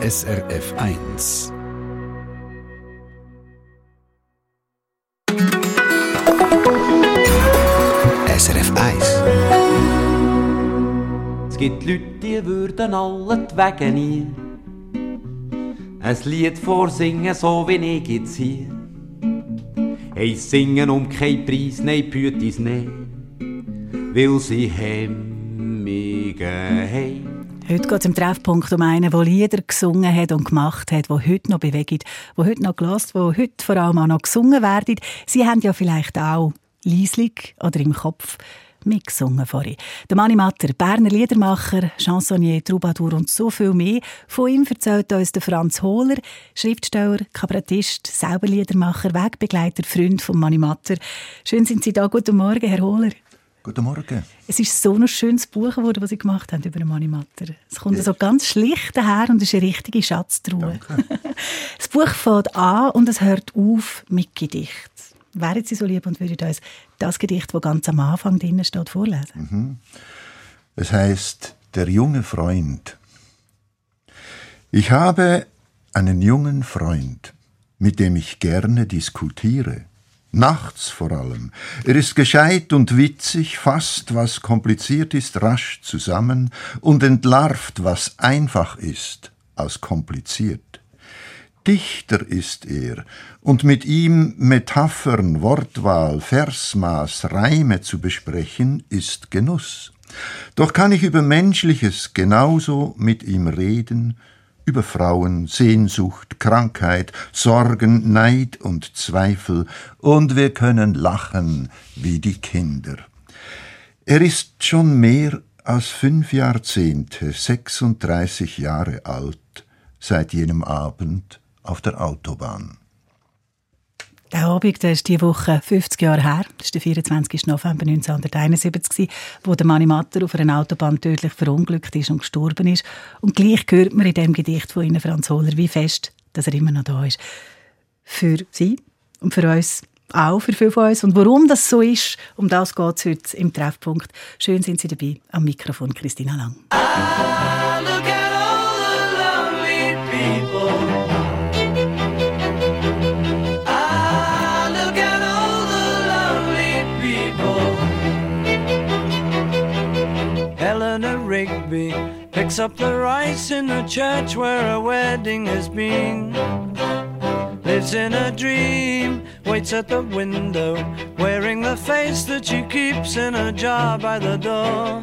SRF 1. SRF 1. Es gibt Leute, die würden alle die Wege ein Lied vorsingen, so wie ich jetzt hier. Hey, singen um keinen Preis, nein, Pütis, nein, weil sie Hemmungen haben. Heute geht es im Treffpunkt um einen, der Lieder gesungen hat und gemacht hat, die heute noch bewegen, die heute noch gelost, die heute vor allem auch noch gesungen werden. Sie haben ja vielleicht auch leislich oder im Kopf mitgesungen vorhin. Der Mani Matter, Berner Liedermacher, Chansonnier, Troubadour und so viel mehr. Von ihm erzählt uns der Franz Hohler, Schriftsteller, Kabarettist, selber Liedermacher, Wegbegleiter, Freund von Mani Matter. Schön sind Sie da. Guten Morgen, Herr Hohler. Guten Morgen. Es ist so ein schönes Buch geworden, was Sie gemacht haben über den Mani Matter. Es kommt ja. so ganz schlicht daher und ist eine richtige Schatztruhe. das Buch fängt an und es hört auf mit Gedicht. Wären Sie so lieb und würden uns das Gedicht, das ganz am Anfang drin steht, vorlesen? Mhm. Es heißt Der junge Freund. Ich habe einen jungen Freund, mit dem ich gerne diskutiere. Nachts vor allem. Er ist gescheit und witzig, fasst, was kompliziert ist, rasch zusammen und entlarvt, was einfach ist, aus kompliziert. Dichter ist er, und mit ihm Metaphern, Wortwahl, Versmaß, Reime zu besprechen, ist Genuss. Doch kann ich über Menschliches genauso mit ihm reden, über Frauen, Sehnsucht, Krankheit, Sorgen, Neid und Zweifel, und wir können lachen wie die Kinder. Er ist schon mehr als fünf Jahrzehnte, 36 Jahre alt, seit jenem Abend auf der Autobahn. Der Abend der ist diese Woche 50 Jahre her. Das war der 24. November 1971, wo der Manni Matter auf einer Autobahn tödlich verunglückt ist und gestorben ist. Und gleich hört man in dem Gedicht von Ihnen, Franz Hohler, wie fest, dass er immer noch da ist. Für Sie und für uns auch für viele von uns. Und warum das so ist, um das geht es heute im Treffpunkt. Schön sind Sie dabei. Am Mikrofon Christina Lang. Rigby picks up the rice in the church where a wedding has been. Lives in a dream, waits at the window, wearing the face that she keeps in a jar by the door.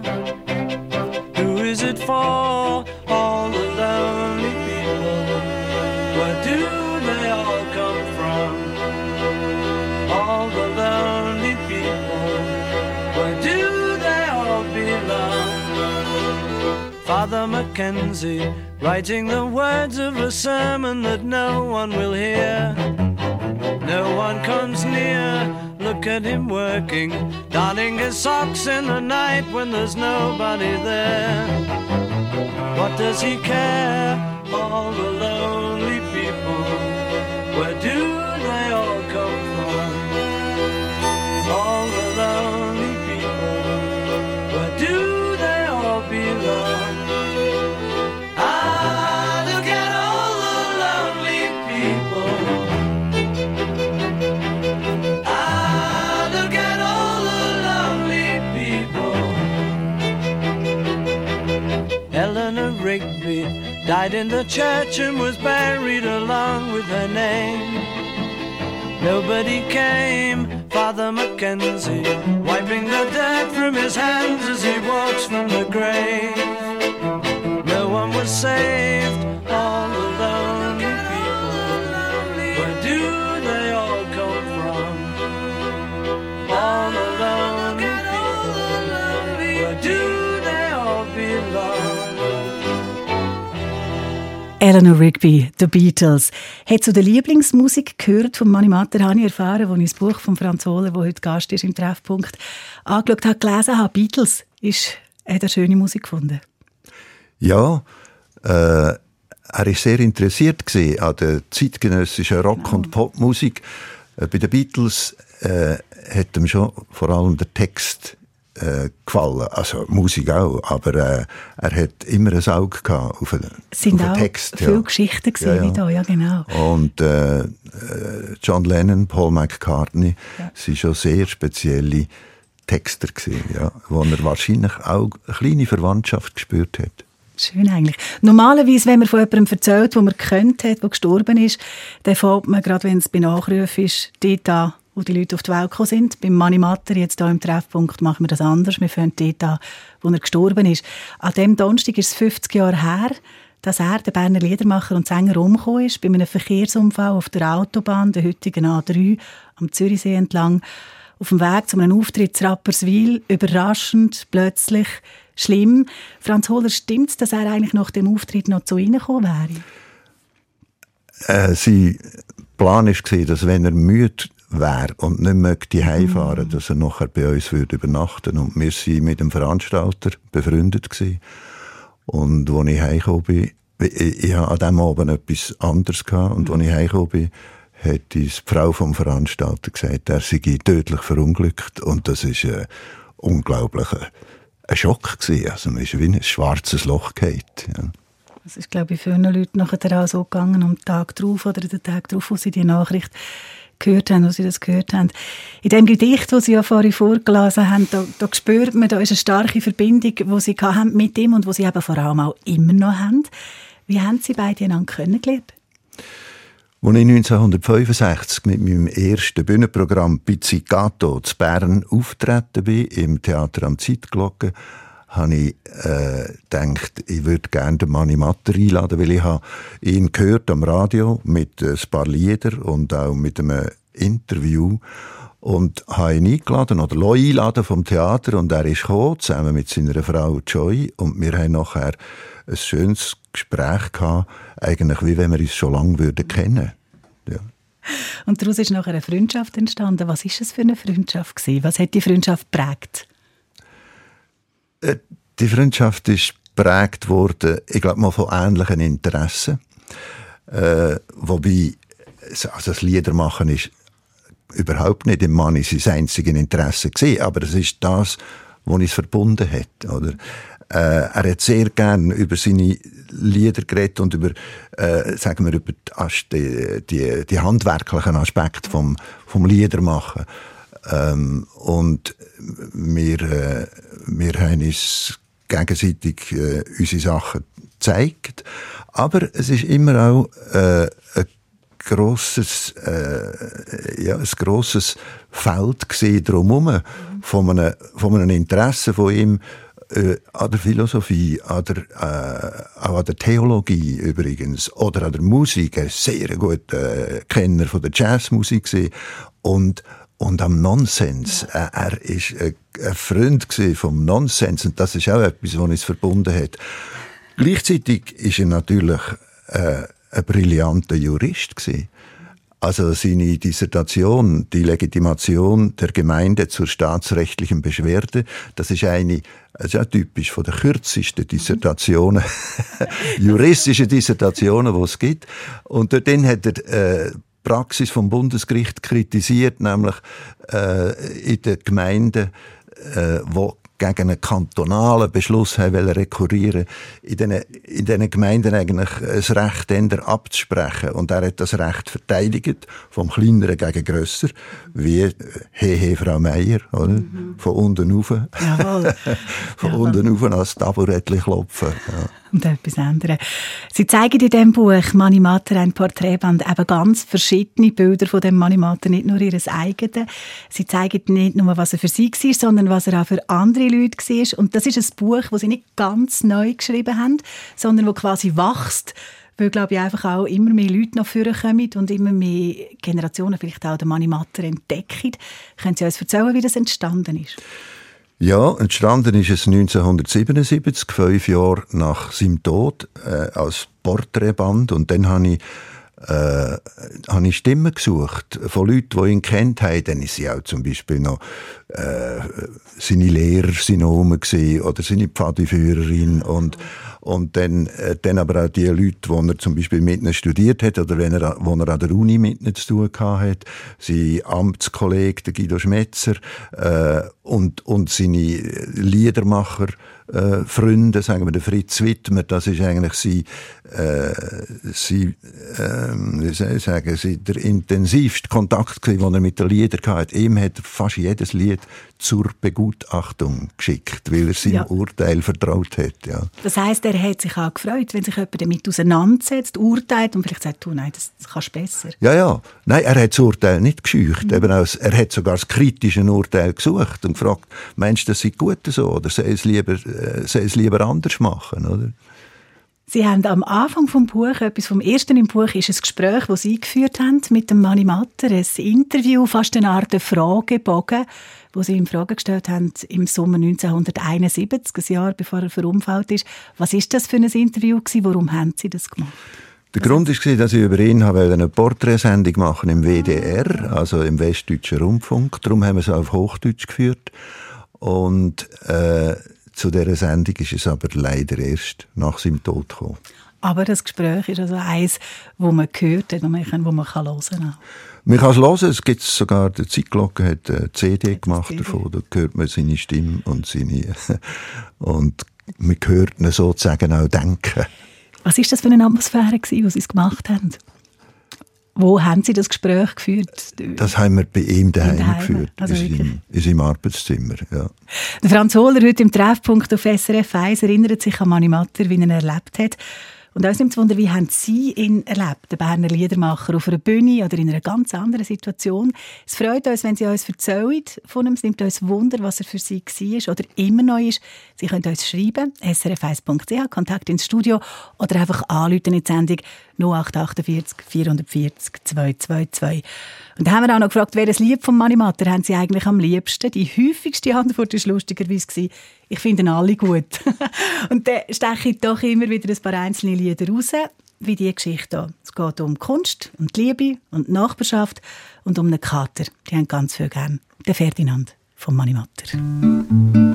Who is it for? All the Father Mackenzie, writing the words of a sermon that no one will hear. No one comes near, look at him working, darning his socks in the night when there's nobody there. What does he care? All the died in the church and was buried along with her name. Nobody came, Father Mackenzie, wiping the dirt from his hands as he walks from the grave. Eleanor Rigby, The Beatles. Hat zu der Lieblingsmusik gehört von Mani Matter, habe ich erfahren, als ich das Buch von Franz Hohler, der heute Gast ist im Treffpunkt, angeschaut habe, gelesen habe. Beatles ist, hat er schöne Musik gefunden. Ja, äh, er war sehr interessiert an der zeitgenössischen Rock- Genau. und Popmusik. Äh, bei den Beatles äh, hat ihm schon vor allem der Text äh, gefallen. Also Musik auch, aber äh, er hat immer ein Auge gehabt auf den, sind auf auch den Text. viele ja. Geschichten gesehen Ja, ja. da, ja genau. Und äh, äh, John Lennon, Paul McCartney, Ja. sind schon sehr spezielle Texter gewesen, ja, wo er wahrscheinlich auch eine kleine Verwandtschaft gespürt hat. Schön eigentlich. Normalerweise, wenn man von jemandem erzählt, wo man kennt hat, der gestorben ist, dann fällt man, gerade wenn es bei Nachrufen ist, dort an, wo die Leute auf die Welt gekommen sind. Beim Manimatter, jetzt hier im Treffpunkt, machen wir das anders. Wir fangen dort an, wo er gestorben ist. An dem Donnerstag ist es 50 Jahre her, dass er, der Berner Liedermacher und Sänger, umgekommen ist, bei einem Verkehrsunfall auf der Autobahn, der heutigen A3, am Zürichsee entlang, auf dem Weg zu einem Auftritt zu Rapperswil, überraschend, plötzlich, schlimm. Franz Hohler, stimmt es, dass er eigentlich nach dem Auftritt noch zu Ihnen gekommen wäre? Äh, sein Plan war, dass wenn er müde wäre und nicht möchte heimfahren, dass er nachher bei uns würde übernachten Und wir waren mit dem Veranstalter befreundet. Gewesen. Und als ich heimgekommen bin, ich, ich hatte an diesem Abend etwas anderes gehabt, und als ich heimgekommen bin, hat die Frau vom Veranstalter gesagt, er sei tödlich verunglückt. Und das ist ein unglaublicher ein Schock gewesen. Also man ist wie in ein schwarzes Loch gefallen. Ja. Das ist, glaube ich, vielen Leuten nachher auch so gegangen, am Tag drauf oder den Tag drauf, wo sie die Nachricht gehört haben, wo sie das gehört haben. In dem Gedicht, das Sie ja vorhin vorgelesen haben, da, da spürt man, da ist eine starke Verbindung, die Sie haben mit ihm und wo Sie eben vor allem auch immer noch haben. Wie haben Sie beide einander kennengelernt? Als ich 1965 mit meinem ersten Bühnenprogramm Pizzicato zu Bern auftreten bin, im Theater am Zeitglocken, habe ich äh, gedacht, ich würde gerne den Manni Matter einladen, weil ich habe ihn gehört am Radio mit ein paar Liedern und auch mit einem Interview und habe ihn eingeladen oder lassen einladen vom Theater und er ist gekommen, zusammen mit seiner Frau Joy und wir haben nachher ein schönes Gespräch gehabt, eigentlich wie wenn wir uns schon lange würden kennen. Ja. Und daraus ist nachher eine Freundschaft entstanden. Was ist es für eine Freundschaft gewesen? Was hat die Freundschaft geprägt? Äh, Die Freundschaft ist geprägt worden, ich glaube mal von ähnlichen Interessen. Äh, wobei, also das Liedermachen ist überhaupt nicht im Mann sein einziges Interesse gewesen, aber es ist das, was uns verbunden hat, oder? Äh, er hat sehr gern über seine Lieder geredet und über, äh, sagen wir, über die, die, die handwerklichen Aspekte vom, vom Liedermachen. Ähm, und wir, äh, wir haben uns gegenseitig äh, unsere Sachen gezeigt. Aber es ist immer auch äh, ein grosses, äh, ja, ein grosses Feld gesehen drumherum von einem, von einem Interesse von ihm äh, an der Philosophie, an der, äh, auch an der Theologie übrigens oder an der Musik. Er ist sehr guter äh, Kenner von der Jazzmusik gewesen. und und am Nonsens. Äh, Er ist ein ein Freund vom Nonsens und das ist auch etwas, was uns verbunden hat. Gleichzeitig ist er natürlich äh, ein brillanter Jurist gewesen. Also seine Dissertation, die Legitimation der Gemeinde zur staatsrechtlichen Beschwerde, das ist eine, ja typisch von der kürzesten Dissertationen, juristischen Dissertationen, die es gibt. Und dort hat er äh, Praxis vom Bundesgericht kritisiert, nämlich äh, in den Gemeinden, äh, wo gegen einen kantonalen Beschluss haben wollen rekurrieren, in diesen, in diesen Gemeinden eigentlich das Recht änder abzusprechen. Und er hat das Recht verteidigt, vom Kleineren gegen Grösser, wie äh, He, he, Frau Meier, oder? Von unten rauf. Jawohl. Von Jawohl. unten rauf ans Taburettchen klopfen. Ja. und etwas anderes. Sie zeigen in diesem Buch Mani Mater ein Porträtband eben ganz verschiedene Bilder von dem Mani Mater, nicht nur ihres eigenen. Sie zeigen nicht nur, was er für sie war, sondern was er auch für andere Leute war. Und das ist ein Buch, das sie nicht ganz neu geschrieben haben, sondern wo quasi wächst, weil, glaube ich, einfach auch immer mehr Leute noch vorkommen und immer mehr Generationen vielleicht auch den Mani Mater entdecken. Können Sie uns erzählen, wie das entstanden ist? Ja, entstanden ist es 1977, fünf Jahre nach seinem Tod, äh, als Porträtband. Und dann habe ich, äh, habe ich Stimmen gesucht von Leuten, die ihn kennt haben. Dann ist auch zum Beispiel noch äh, seine Lehrer sind rum oder seine Pfadiführerin und und dann, äh, dann aber auch die Leute, die er zum Beispiel mit ihnen studiert hat oder wenn er, wo er an der Uni mit ihnen zu tun hat, sein Amtskollege, der Guido Schmetzer, äh, und, und seine Liedermacher, äh, Freunde, sagen wir, der Fritz Wittmer, das ist eigentlich sein, äh, sein äh, wie soll ich sagen, sein, der intensivste Kontakt gewesen, den er mit den Liedern hatte. Ihm hat fast jedes Lied zur Begutachtung geschickt, weil er seinem ja. Urteil vertraut hat. Ja. Das heißt, er hat sich auch gefreut, wenn sich jemand damit auseinandersetzt, urteilt und vielleicht sagt, du, nein, das, das kannst du besser. Ja, ja. Nein, er hat das Urteil nicht gescheucht. Mhm. Eben auch, er hat sogar das kritische Urteil gesucht und gefragt, meinst du, das sei gut so oder soll es lieber, äh, soll es lieber anders machen, oder? Sie haben am Anfang vom Buch, etwas vom ersten im Buch, ist ein Gespräch, das Sie geführt haben mit dem Manni Matter, ein Interview, fast eine Art Fragebogen, wo Sie ihm Fragen gestellt haben im Sommer 1971, ein Jahr bevor er verunfallt ist. Was ist das für ein Interview gewesen? Warum haben Sie das gemacht? Der Grund war, dass ich über ihn eine Porträtsendung machen im WDR, also im Westdeutschen Rundfunk. Darum haben wir es auf Hochdeutsch geführt. Und äh, zu dieser Sendung ist es aber leider erst nach seinem Tod gekommen. Aber das Gespräch ist also eins, wo man gehört hat, man, wo man kann hören kann. Man kann es hören, es gibt sogar, die Zeitglocke hat eine CD gemacht CD. davon, da hört man seine Stimme und seine, und man hört ihn sozusagen auch denken. Was ist das für eine Atmosphäre wo Sie es gemacht haben? Wo haben Sie das Gespräch geführt? Das haben wir bei ihm daheim, geführt, also in, seinem, in seinem Arbeitszimmer. Ja. Der Franz Hohler heute im Treffpunkt auf SRF 1 erinnert sich an Mani Matter, wie er ihn erlebt hat. Und uns nimmt es Wunder, wie haben Sie ihn erlebt, den Berner Liedermacher, auf einer Bühne oder in einer ganz anderen Situation? Es freut uns, wenn Sie uns erzählen von ihm. Es nimmt uns Wunder, was er für Sie war oder immer noch ist. Sie können uns schreiben, srf1.ch, Kontakt ins Studio oder einfach anrufen in die Sendung 0848 440 222. Und haben wir auch noch gefragt, welches Lied von Mani Matter haben Sie eigentlich am liebsten? Die häufigste Antwort war lustigerweise, ich finde alle gut. und dann steche ich doch immer wieder ein paar einzelne Lieder raus, wie die Geschichte hier. Es geht um Kunst, die Liebe und Nachbarschaft und um einen Kater. Die haben ganz viel gern. Der Ferdinand von Mani Matter.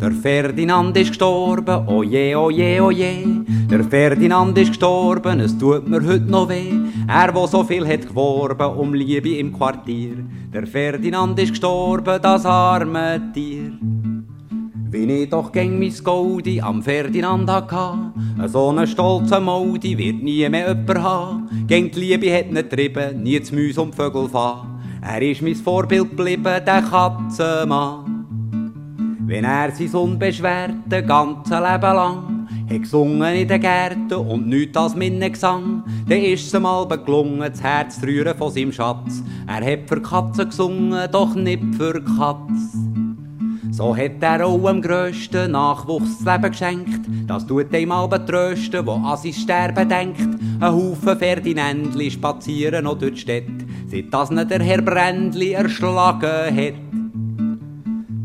Der Ferdinand ist gestorben, oje, oje, oje. Der Ferdinand ist gestorben, es tut mir heute noch weh. Er, wo so viel hat geworben um Liebe im Quartier. Der Ferdinand ist gestorben, das arme Tier. Wie ich doch gäng mein Goldi am Ferdinand hatte, so einen stolzen Modi wird nie mehr jemand haben. Gäng die Liebe hat nicht trieben, nie zu Müs und Vögel fahren. Er ist mein Vorbild geblieben, der Katzenmann. Wenn er sein unbeschwerte ganze Leben lang hat gesungen in den Gärten und nichts als Minnegesang, dann ist es ihm mal gelungen, das Herz zu rühren von seinem Schatz. Er hat für Katzen gesungen, doch nicht für Katz. So hat er auch am grössten Nachwuchs das Leben geschenkt. Das tut ihm mal betrösten, wo an sein Sterben denkt. Ein Haufen Ferdinändli spazieren noch durch die Städte, seit das nicht der Herr Brändli erschlagen hat.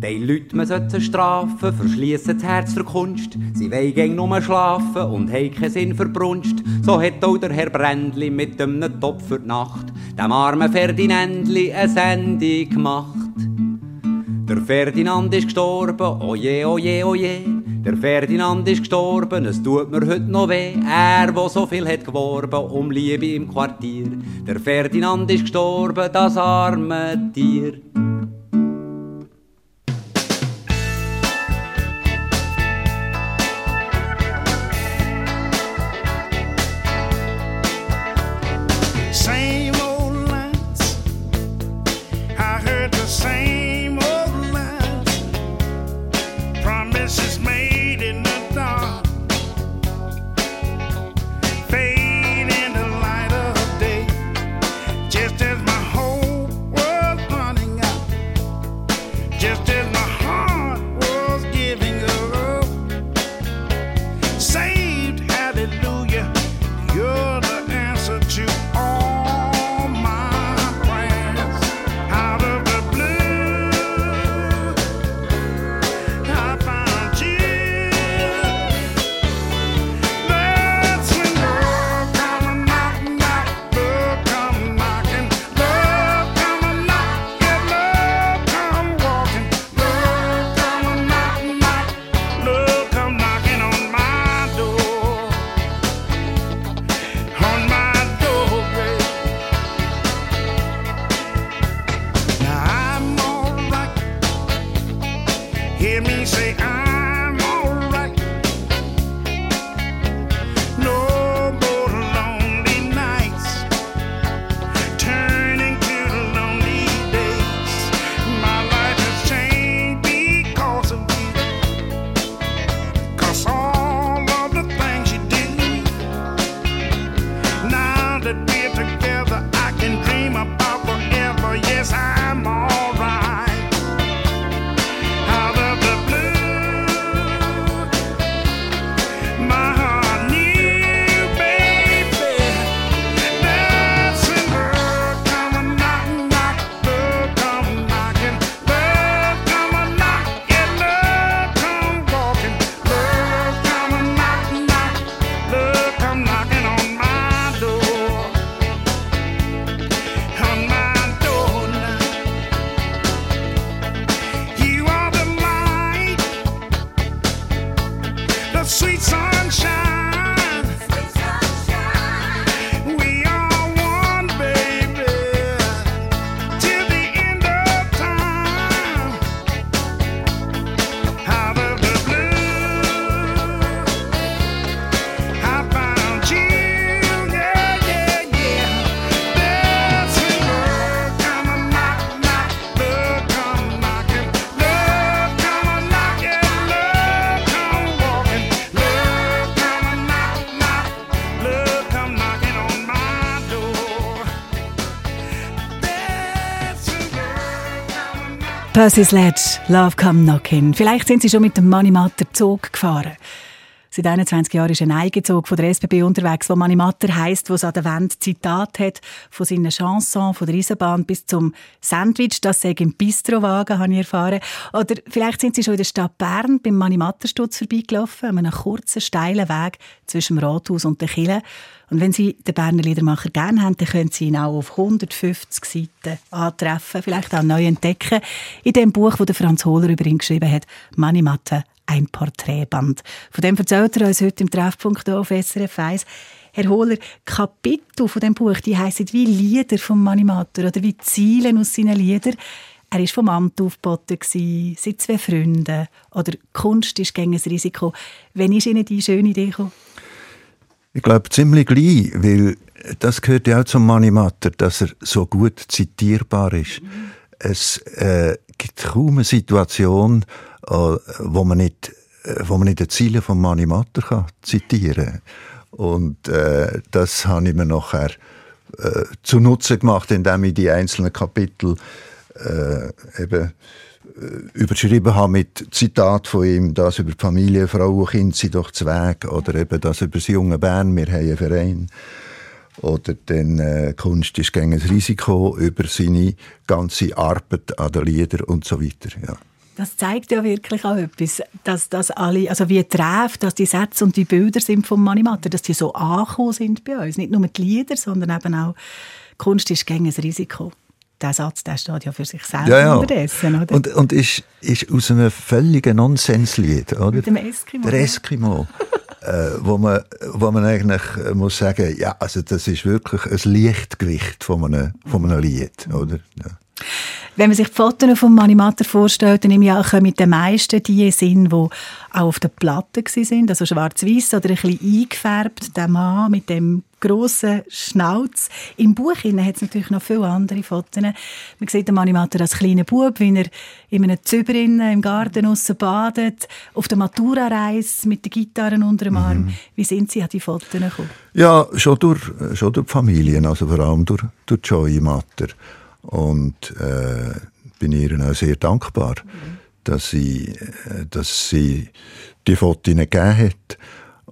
Die Leute, man sollte strafen, verschliessen das Herz der Kunst. Sie wollen nur schlafen und haben keinen Sinn für Brunst. So hat auch der Herr Brändli mit einem Topf für die Nacht dem armen Ferdinändli eine Sendung gemacht. Der Ferdinand ist gestorben, oje, oje, oje. Der Ferdinand ist gestorben, es tut mir heute noch weh. Er, wo so viel hat geworben um Liebe im Quartier. Der Ferdinand ist gestorben, das arme Tier. sweet Percy Sledge, Love Come Knockin'. Vielleicht sind Sie schon mit dem Manimatter Zug gefahren. Seit 21 Jahren ist ein Eigenzug von der SBB unterwegs, wo Manimatter heisst, wo es an der Wand Zitat hat, von seinen Chansons, von der Eisenbahn bis zum Sandwich, das sei im Bistrowagen, habe ich erfahren. Oder vielleicht sind Sie schon in der Stadt Bern beim Manimatterstutz vorbeigelaufen, an einem kurzen, steilen Weg zwischen dem Rathaus und der Kille. Und wenn Sie den Berner Liedermacher gerne haben, dann können Sie ihn auch auf 150 Seiten antreffen, vielleicht auch neu entdecken, in dem Buch, das Franz Hohler über ihn geschrieben hat, Manimatte ein Porträtband. Von dem erzählt er uns heute im Treffpunkt auf SRF 1. Herr Hohler, Kapitel von dem Buch, die heißen wie Lieder vom Manimator oder wie Ziele aus seinen Liedern. Er war vom Amt aufgeboten, seit zwei Freunden. Oder Kunst ist gegen ein Risiko. Wann ist Ihnen die schöne Idee gekommen? Ich glaube ziemlich gleich, weil das gehört ja auch zum Manimator, dass er so gut zitierbar ist. Mhm. Es äh, gibt kaum eine Situation, wo man nicht, äh, wo man nicht die Ziele von Mani Matter kann zitieren Und äh, das habe ich mir nachher äh, zunutze gemacht, indem ich die einzelnen Kapitel äh, eben äh, überschrieben habe mit Zitat von ihm, das über die Familie, Frau, Kind sind doch Weg oder eben das über das junge Bern, wir haben einen Verein oder dann äh, Kunst ist gegen ein Risiko über seine ganze Arbeit an den Liedern und so weiter. Ja. Das zeigt ja wirklich auch etwas, dass das alle, also wie trefft, dass die Sätze und die Bilder sind vom Manimatter, dass die so angekommen sind bei uns. Nicht nur die Lieder, sondern eben auch Kunst ist gegen ein Risiko. Der Satz, der steht ja für sich selbst ja, ja. unterdessen, oder? Und, und ist, ist aus einem völligen Nonsenslied, oder? Mit dem Eskimo. Der Eskimo. äh, wo, man, wo man eigentlich muss sagen, ja, also das ist wirklich ein Lichtgewicht von einem, von einem Lied, oder? Ja. Wenn man sich die Fotos von Manimator vorstellt, dann nehme ich auch mit den meisten die sind, die auch auf der Platte waren, also schwarz-weiß oder ein bisschen eingefärbt, der Mann mit dem grossen Schnauz. Im Buch hat es natürlich noch viele andere Fotos. Man sieht den Animator als kleiner Bub, wie er in einem Züber im Garten aussen badet, auf der Matura-Reise mit den Gitarren unter dem Arm. Mhm. Wie sind Sie an die Fotos gekommen? Ja, schon durch, schon durch die Familien, also vor allem durch, durch Joy Matter. Und äh, bin ihr auch sehr dankbar, mhm. dass, sie, äh, dass sie die Fotos gegeben hat.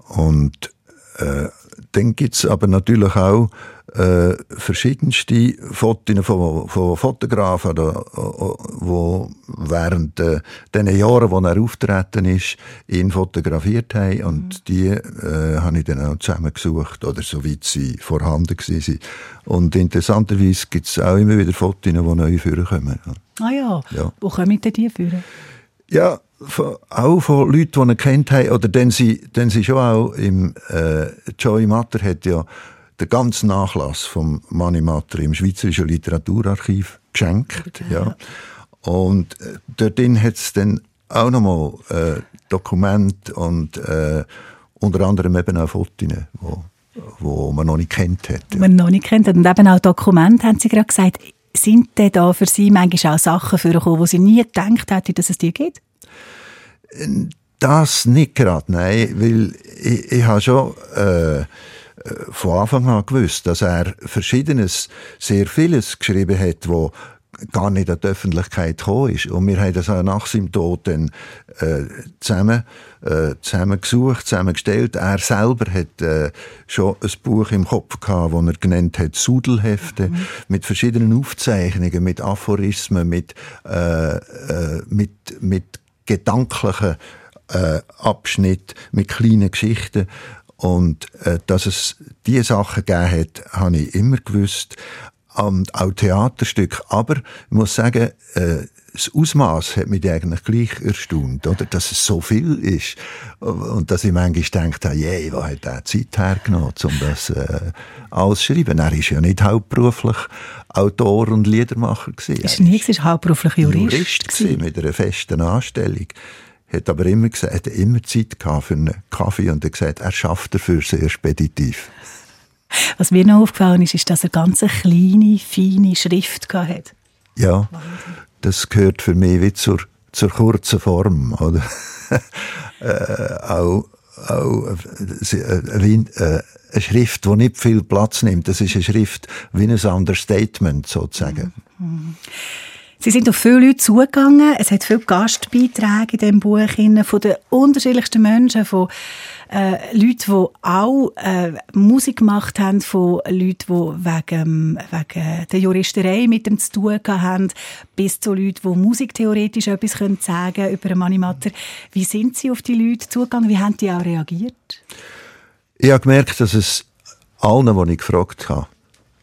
Und äh, dann gibt es aber natürlich auch äh, verschiedenste Fotos von, von Fotografen, die wo während äh, den Jahren, wo er auftreten ist, ihn fotografiert haben. Und mhm. die äh, habe ich dann auch zusammengesucht, oder soweit sie vorhanden waren. Und interessanterweise gibt es auch immer wieder Fotos, die neu vorkommen. Ah ja. ja. Wo kommen denn die führen? Ja, auch von Leuten, die ihn kennt haben, oder denn sie, denn sie schon auch im, äh, Joey Matter hat ja den ganzen Nachlass vom Mani Matter im Schweizerischen Literaturarchiv geschenkt. Ja. Und äh, dort hat es dann auch nochmal äh, Dokumente und äh, unter anderem eben auch Fotos, wo, wo man noch nicht kennt hat. Ja. Man noch nicht kennt und eben auch Dokumente, haben Sie gerade gesagt. Sind denn da für Sie manchmal auch Sachen vorgekommen, wo Sie nie gedacht hätten, dass es die gibt? Das nicht gerade, nein, weil ich, ich habe schon äh, von Anfang an gewusst, dass er Verschiedenes, sehr vieles geschrieben hat, wo gar nicht an die Öffentlichkeit gekommen ist. Und wir haben das auch nach seinem Tod dann äh, zusammen, äh, zusammen gesucht, zusammengestellt. Er selber hat äh, schon ein Buch im Kopf gehabt, das er genannt hat Sudelhefte, mhm. mit verschiedenen Aufzeichnungen, mit Aphorismen, mit, äh, äh, mit, mit gedanklichen äh, Abschnitt mit kleinen Geschichten. Und äh, dass es diese Sachen gegeben hat, habe ich immer gewusst. Und auch Theaterstück. Aber ich muss sagen, äh, das Ausmaß hat mich eigentlich gleich erstaunt, oder? Dass es so viel ist. Und dass ich manchmal denke, je, wo hat er Zeit hergenommen, um das äh, alles zu schreiben? Er war ja nicht hauptberuflich Autor und Liedermacher. Gewesen. Ist er nicht, er war hauptberuflich Jurist. Jurist gewesen, mit einer festen Anstellung. Hat aber immer gesagt, hat immer Zeit gehabt für einen Kaffee und hat gesagt, er schafft dafür sehr speditiv. Was mir noch aufgefallen ist, ist, dass er ganz eine kleine, feine Schrift hatte. Ja, das gehört für mich wie zur, zur kurzen Form. Oder? äh, auch auch äh, äh, eine Schrift, die nicht viel Platz nimmt. Das ist eine Schrift wie ein Understatement sozusagen. Sie sind auf viele Leute zugegangen. Es hat viele Gastbeiträge in diesem Buch von den unterschiedlichsten Menschen, von äh, Leute, die auch äh, Musik gemacht haben, von Leuten, die wegen, wegen der Juristerei mit dem zu tun haben, bis zu Leuten, die musiktheoretisch etwas können sagen über einen Manimatter. Wie sind Sie auf die Leute zugegangen? Wie haben die auch reagiert? Ich habe gemerkt, dass es allen, die ich gefragt habe,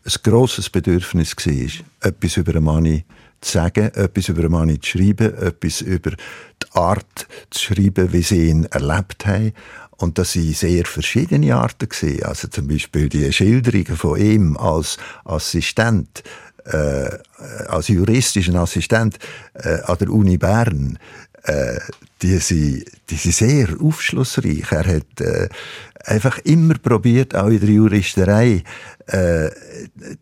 ein grosses Bedürfnis war, etwas über einen Mani zu sagen, etwas über einen Mann zu schreiben, etwas über die Art zu schreiben, wie sie ihn erlebt haben. Und das sind sehr verschiedene Arten gesehen. Also zum Beispiel die Schilderungen von ihm als Assistent, äh, als juristischen Assistent äh, an der Uni Bern. Äh, die, sind, die sind sehr aufschlussreich. Er hat äh, einfach immer probiert, auch in der Juristerei, äh,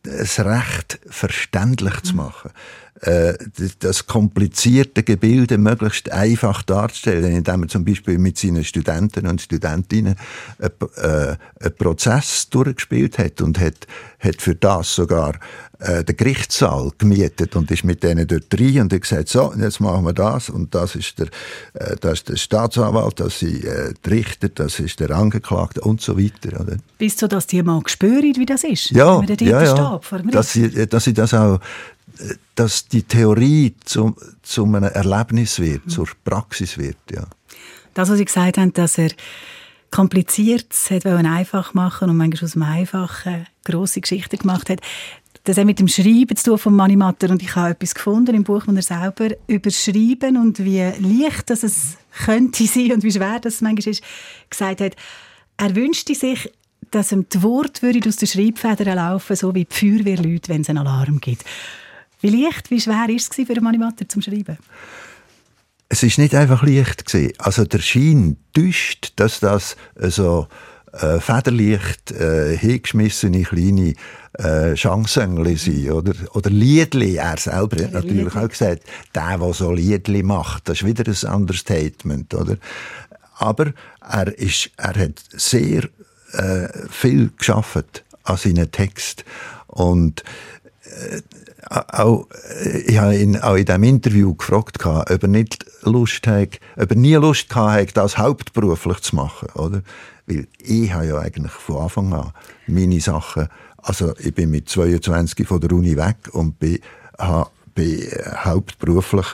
es recht verständlich zu machen. Äh, das komplizierte Gebilde möglichst einfach darzustellen, indem er zum Beispiel mit seinen Studenten und Studentinnen einen, äh, einen Prozess durchgespielt hat und hat, hat für das sogar äh, den Gerichtssaal gemietet und ist mit denen dort rein und hat gesagt, so, jetzt machen wir das und das ist der, äh, das ist der Staatsanwalt, das sind äh, die Richter, das ist der Angeklagte und so weiter. Oder? Bis so, dass die mal spüren, wie das ist, ja, wenn man ja, ja. Steht, dass sie, dass sie das auch dass die Theorie zu, zu einem Erlebnis wird, mhm. zur Praxis wird. Ja. Das, was Sie gesagt haben, dass er kompliziert hat einfach machen und manchmal aus dem Einfachen grosse Geschichten gemacht hat, das hat mit dem Schreiben zu tun von Manimatter und ich habe etwas gefunden im Buch, wo er selber überschreiben und wie leicht das es könnte sein und wie schwer das manchmal ist, gesagt hat, er wünschte sich, dass ihm die Worte aus den Schreibfedern laufen, so wie die Feuerwehrleute, wenn es einen Alarm gibt. Wie leicht, wie schwer war es für einen Animator zum Schreiben? Es ist nicht einfach leicht gewesen. Also der Schein täuscht, dass das so äh, federleicht äh, hingeschmissene kleine äh, Chansengli sind oder oder Liedli. Er selber hat natürlich Liedli. auch gesagt, der, der so Liedli macht, das ist wieder ein Understatement, oder? Aber er ist, er hat sehr äh, viel geschafft an seinen Text und äh, auch, ich habe ihn auch in diesem Interview gefragt, ob er nicht Lust hat, ob er nie Lust hatte, das hauptberuflich zu machen, oder? Weil ich habe ja eigentlich von Anfang an meine Sachen, also ich bin mit 22 von der Uni weg und bin, bin hauptberuflich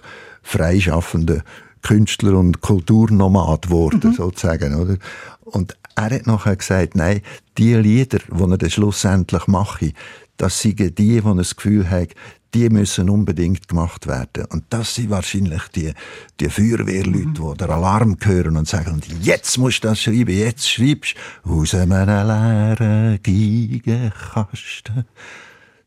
freischaffender Künstler und Kulturnomad geworden, mhm. sozusagen, oder? Und er hat nachher gesagt, nein, die Lieder, die er dann schlussendlich mache, das sind die, die das Gefühl haben, die müssen unbedingt gemacht werden. Und das sind wahrscheinlich die, die Feuerwehrleute, mhm. die den Alarm hören und sagen, jetzt musst du das schreiben, jetzt schreibst du aus einem leeren Geigenkasten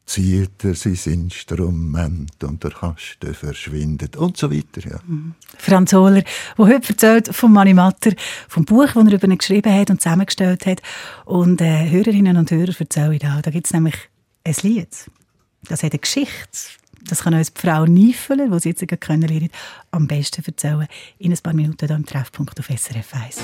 zieht er sein Instrument und der Kasten verschwindet und so weiter. Ja. Mhm. Franz Hohler, der heute erzählt vom Manimatter, vom Buch, das er über ihn geschrieben hat und zusammengestellt hat. Und äh, Hörerinnen und Hörer erzählen auch. Da gibt es nämlich ein Lied. Das hat eine Geschichte. Das kann uns die Frau Niefele, die Sie jetzt kennenlernen, am besten erzählen. In ein paar Minuten hier im Treffpunkt auf SRF 1.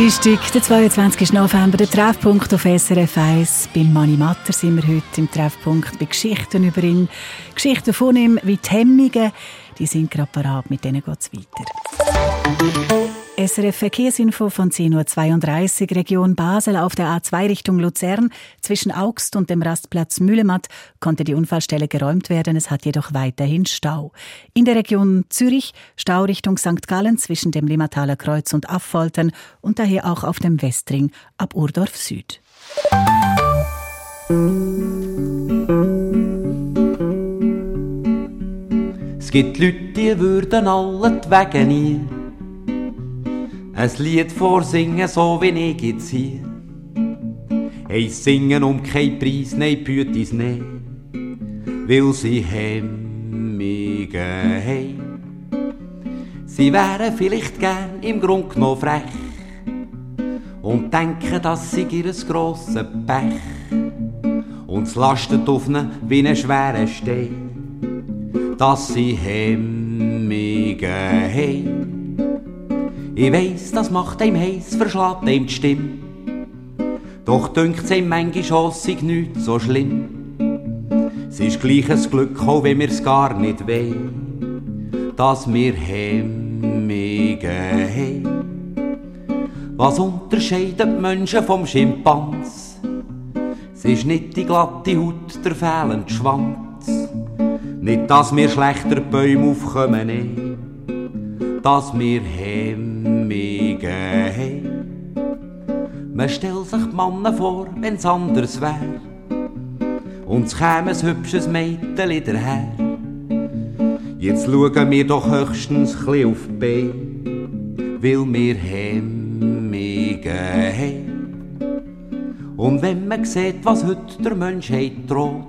Dienstag, der 22. November, der Treffpunkt auf SRF 1. Beim Mani Matter sind wir heute im Treffpunkt bei Geschichten über ihn. Geschichten von ihm wie die Hemmungen. Die sind gerade parat, mit denen geht es weiter. SRF Verkehrsinfo von 10.32 Uhr Region Basel auf der A2 Richtung Luzern. Zwischen Augst und dem Rastplatz Mühlematt konnte die Unfallstelle geräumt werden. Es hat jedoch weiterhin Stau. In der Region Zürich Stau Richtung St. Gallen zwischen dem Limmataler Kreuz und Affoltern und daher auch auf dem Westring ab Urdorf Süd. Es gibt Leute, die würden alle die Wege nie ein Lied vorsingen, so wie ich jetzt hier. Hey, singen um keinen Preis, nein, Pütis, nein, weil sie Hemmungen haben. Sie wären vielleicht gern im Grund genommen frech und denken, dass sie ihr grosses Pech und es lastet auf ihnen wie einen schweren Stein, dass sie Hemmungen haben. Ich weiss, das macht einem heiß, verschlägt einem die Stimme. Doch dünkt ihm manchmal schon, sei nicht so schlimm. Es ist gleich ein Glück, auch wenn wir's gar nicht wollen, dass wir Hemmungen haben. Was unterscheidet Menschen vom Schimpans? Es ist nicht die glatte Haut, der fehlende Schwanz. Nicht, dass wir schlechter Bäume aufkommen, nee dass wir Hemmungen haben. Man stellt sich die Männer vor, wenn's anders wär. Und es käme ein hübsches Mädchen daher. Jetzt schauen wir doch höchstens chli auf Beine, weil wir Hemmungen haben. Und wenn man sieht, was heute der Menschheit droht,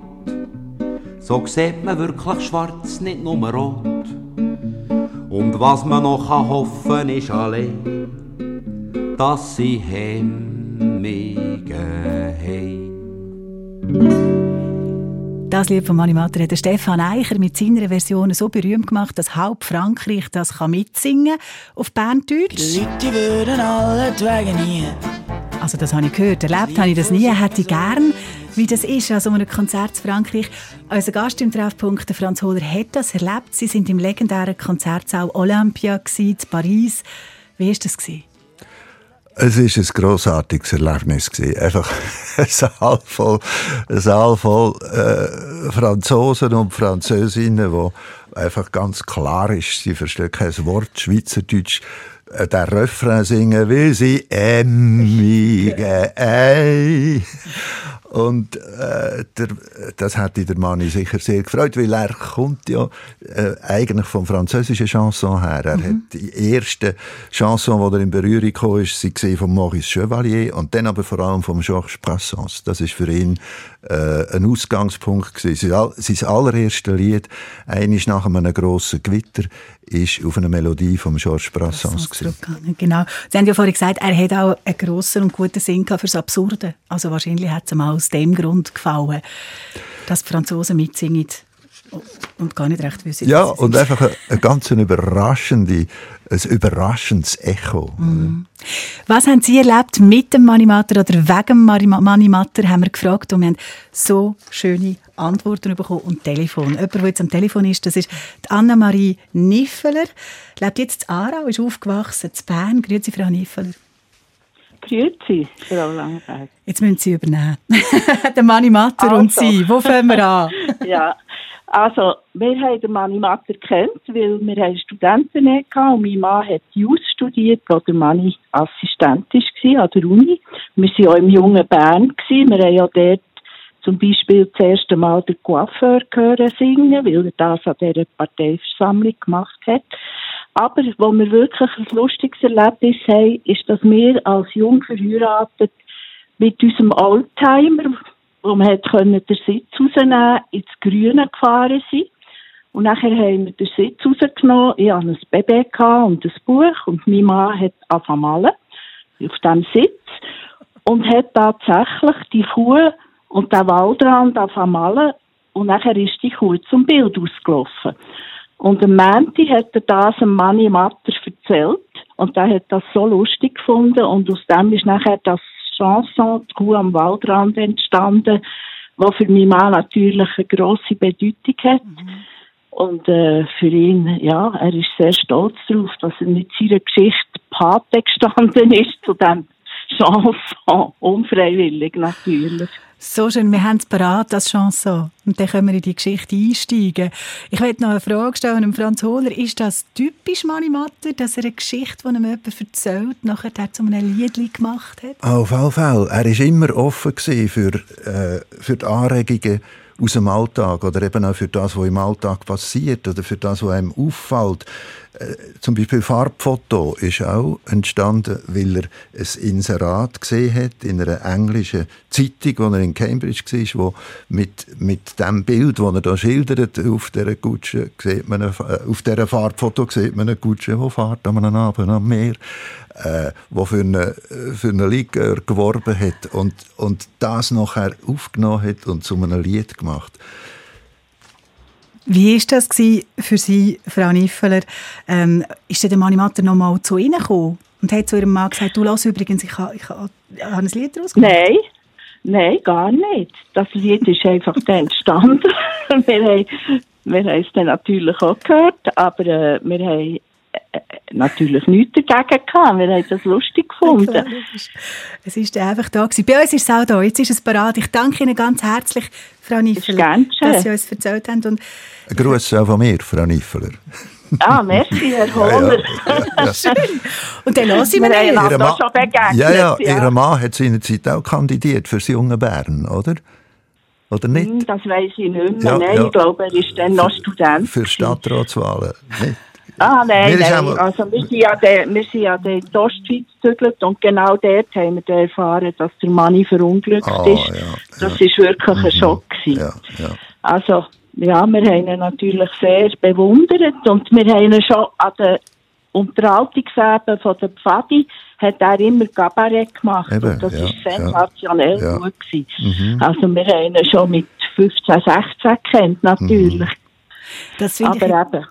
so sieht man wirklich schwarz, nicht nur rot. Und was man noch hoffen kann, ist allein, dass sie Hemmungen haben. Das Lied von Mani Mater hat Stefan Eicher mit seiner Version so berühmt gemacht, dass halb Frankreich das kann mitsingen auf Berndeutsch. Die Leute würden alle die Wege nie. Also das habe ich gehört. Erlebt habe ich das nie, hätte ich gern. Wie das ist, also einem Konzert in Frankreich. Unser Gast im Treffpunkt, Franz Hohler, hat das erlebt. Sie sind im legendären Konzertsaal Olympia in Paris. Wie war das? Es war ein grossartiges Erlebnis. Einfach ein Saal voll, ein Saal voll äh, Franzosen und Französinnen, wo einfach ganz klar ist, sie verstehen kein Wort Schweizerdeutsch äh, der Refrain singen, wie sie emmige Ei. Und äh, der, das hat der Manni sicher sehr gefreut, weil er kommt ja äh, eigentlich vom französischen Chanson her. Er mhm. hat die erste Chanson, die er in Berührung kam, ist sie von Maurice Chevalier und dann aber vor allem von Georges Brassens. Das ist für ihn äh, ein Ausgangspunkt gewesen. Sein allererste Lied, eines nach einem grossen Gewitter, ist auf einer Melodie von Georges Brassens. Genau. Sie haben ja vorhin gesagt, er hat auch einen grossen und guten Sinn für das Absurde. Also wahrscheinlich hat es ihm auch aus dem Grund gefallen, dass die Franzosen mitsingen und gar nicht recht wissen. Ja, und einfach eine ganz überraschende, ein überraschendes Echo. Mhm. Was haben Sie erlebt mit dem Manimatter oder wegen dem Manimatter, haben wir gefragt und wir haben so schöne Antworten bekommen und Telefon. Jemand, der jetzt am Telefon ist, das ist Anna-Marie Niffeler, lebt jetzt in Aarau, ist aufgewachsen in Bern. Grüezi, Frau Niffeler. Grüezi, Frau Langberg. Jetzt müssen Sie übernehmen. Der Manimatter also. und Sie, wo fangen wir an? ja, also, wir haben den Manni Matter kennt, weil wir haben Studenten hatten und mein Mann hat Jus studiert, wo der Manni Assistent war an der Uni. Wir waren auch im jungen Bern. Gewesen. Wir haben ja dort zum Beispiel das erste Mal den Coiffeur hören singen, weil er das an dieser Parteiversammlung gemacht hat. Aber wo wir wirklich ein lustiges Erlebnis haben, ist, dass wir als jung verheiratet mit unserem Oldtimer, wo man den Sitz rausnehmen ins Grüne gefahren sind. Und nachher haben wir den Sitz rausgenommen. Ich hatte ein Baby und ein Buch und mein Mann hat angefangen malen auf diesem Sitz und hat tatsächlich die Kuh und den Waldrand angefangen malen und nachher ist die Kuh zum Bild ausgelaufen. Und am Montag hat er das dem Manni Matter erzählt und der hat das so lustig gefunden und aus dem ist nachher das Chanson, die Kuh am Waldrand entstanden, was für meinen Mann natürlich eine grosse Bedeutung hat. Mhm. Und äh, für ihn, ja, er ist sehr stolz darauf, dass er mit seiner Geschichte Pate gestanden ist zu dem Chanson, unfreiwillig natürlich. So schön, wir haben es parat, das Chanson. Und dann können wir in die Geschichte einsteigen. Ich möchte noch eine Frage stellen an Franz Hohler. Ist das typisch Manimatter, dass er eine Geschichte, die ihm jemand erzählt, nachher zu einem Lied gemacht hat? Auf jeden Fall. Er war immer offen für, äh, für die Anregungen aus dem Alltag oder eben auch für das, was im Alltag passiert oder für das, was einem auffällt. Äh, zum Beispiel Farbfoto ist auch entstanden, weil er ein Inserat gesehen hat in einer englischen Zeitung, wo er in Cambridge war, wo mit, mit dem Bild, das er da schildert, auf dieser Gutsche sieht man, eine, äh, auf dieser Farbfoto sieht man eine Gutsche, die fährt einem Abend am Meer, äh, wo für eine, für eine Likör geworben hat und, und das nachher aufgenommen hat und zu einem Lied gemacht. Wie war das für Sie, Frau Niffeler? Ähm, ist der Manimatter noch mal zu Ihnen gekommen und hat zu Ihrem Mann gesagt, du lass übrigens, ich habe, ich habe, ein Lied daraus gemacht? Nein, nein, gar nicht. Das Lied ist einfach dann entstanden. wir, haben, wir haben es dann natürlich auch gehört, aber äh, wir haben natürlich nichts dagegen gehabt. Wir haben das lustig gefunden. Ja, es ist einfach da gewesen. Bei uns ist es auch da. Jetzt ist es parat. Ich danke Ihnen ganz herzlich, Frau Niffeler, dass Sie uns erzählt haben. Und ein Gruß auch von mir, Frau Niffeler. Ah, merci, Herr Hohler. Ja, ja, ja. Schön. Und dann lassen wir ihn. Ihre Ma schon begegnet, ja, ja, ja, Ihr Mann hat seinerzeit auch kandidiert für das junge Bern, oder? Oder nicht? Hm, das weiß ich nicht mehr. Ja, Nein, ich glaube, er ist dann noch Student. Für Stadtratswahlen, nicht? Ah, nein, nein. Also, wir sind ja, der, wir sind ja in die Ostschweiz gezügelt und genau dort haben wir erfahren, dass der Mann verunglückt ah, ist. Ja, das war ja. wirklich ein mhm. Schock. Ja, ja. Also, ja, wir haben ihn natürlich sehr bewundert und wir haben ihn schon an der Unterhaltungsebene von der Pfadi hat er immer Kabarett gemacht Eben, und das ja, ist sensationell ja, gut gewesen. Mhm. Also wir haben ihn schon mit 15, 16 kennt natürlich. Mhm. Das Aber eben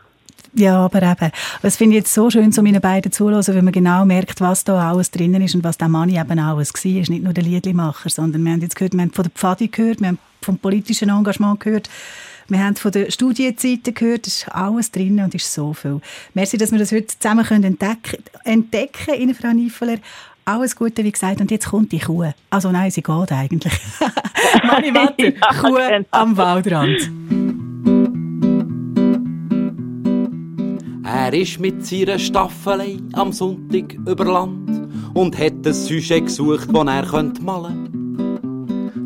Ja, aber eben, das finde ich jetzt so schön, so meine beiden zuhören, weil man genau merkt, was da alles drinnen ist und was der Mann eben alles war. Nicht nur der Liedlimacher, sondern wir haben jetzt gehört, wir haben von der Pfadi gehört, wir haben vom politischen Engagement gehört, wir haben von der Studienzeiten gehört, es ist alles drin und ist so viel. Merci, dass wir das heute zusammen entdecken können. Entdecken, Frau Niefeler. Alles Gute, wie gesagt. Und jetzt kommt die Kuh. Also nein, sie geht eigentlich. Mani Matter, ja, Kuh genau. am Waldrand. Er ist mit seiner Staffelei am Sonntag über Land und hat ein Sujet gesucht, das er malen könnte.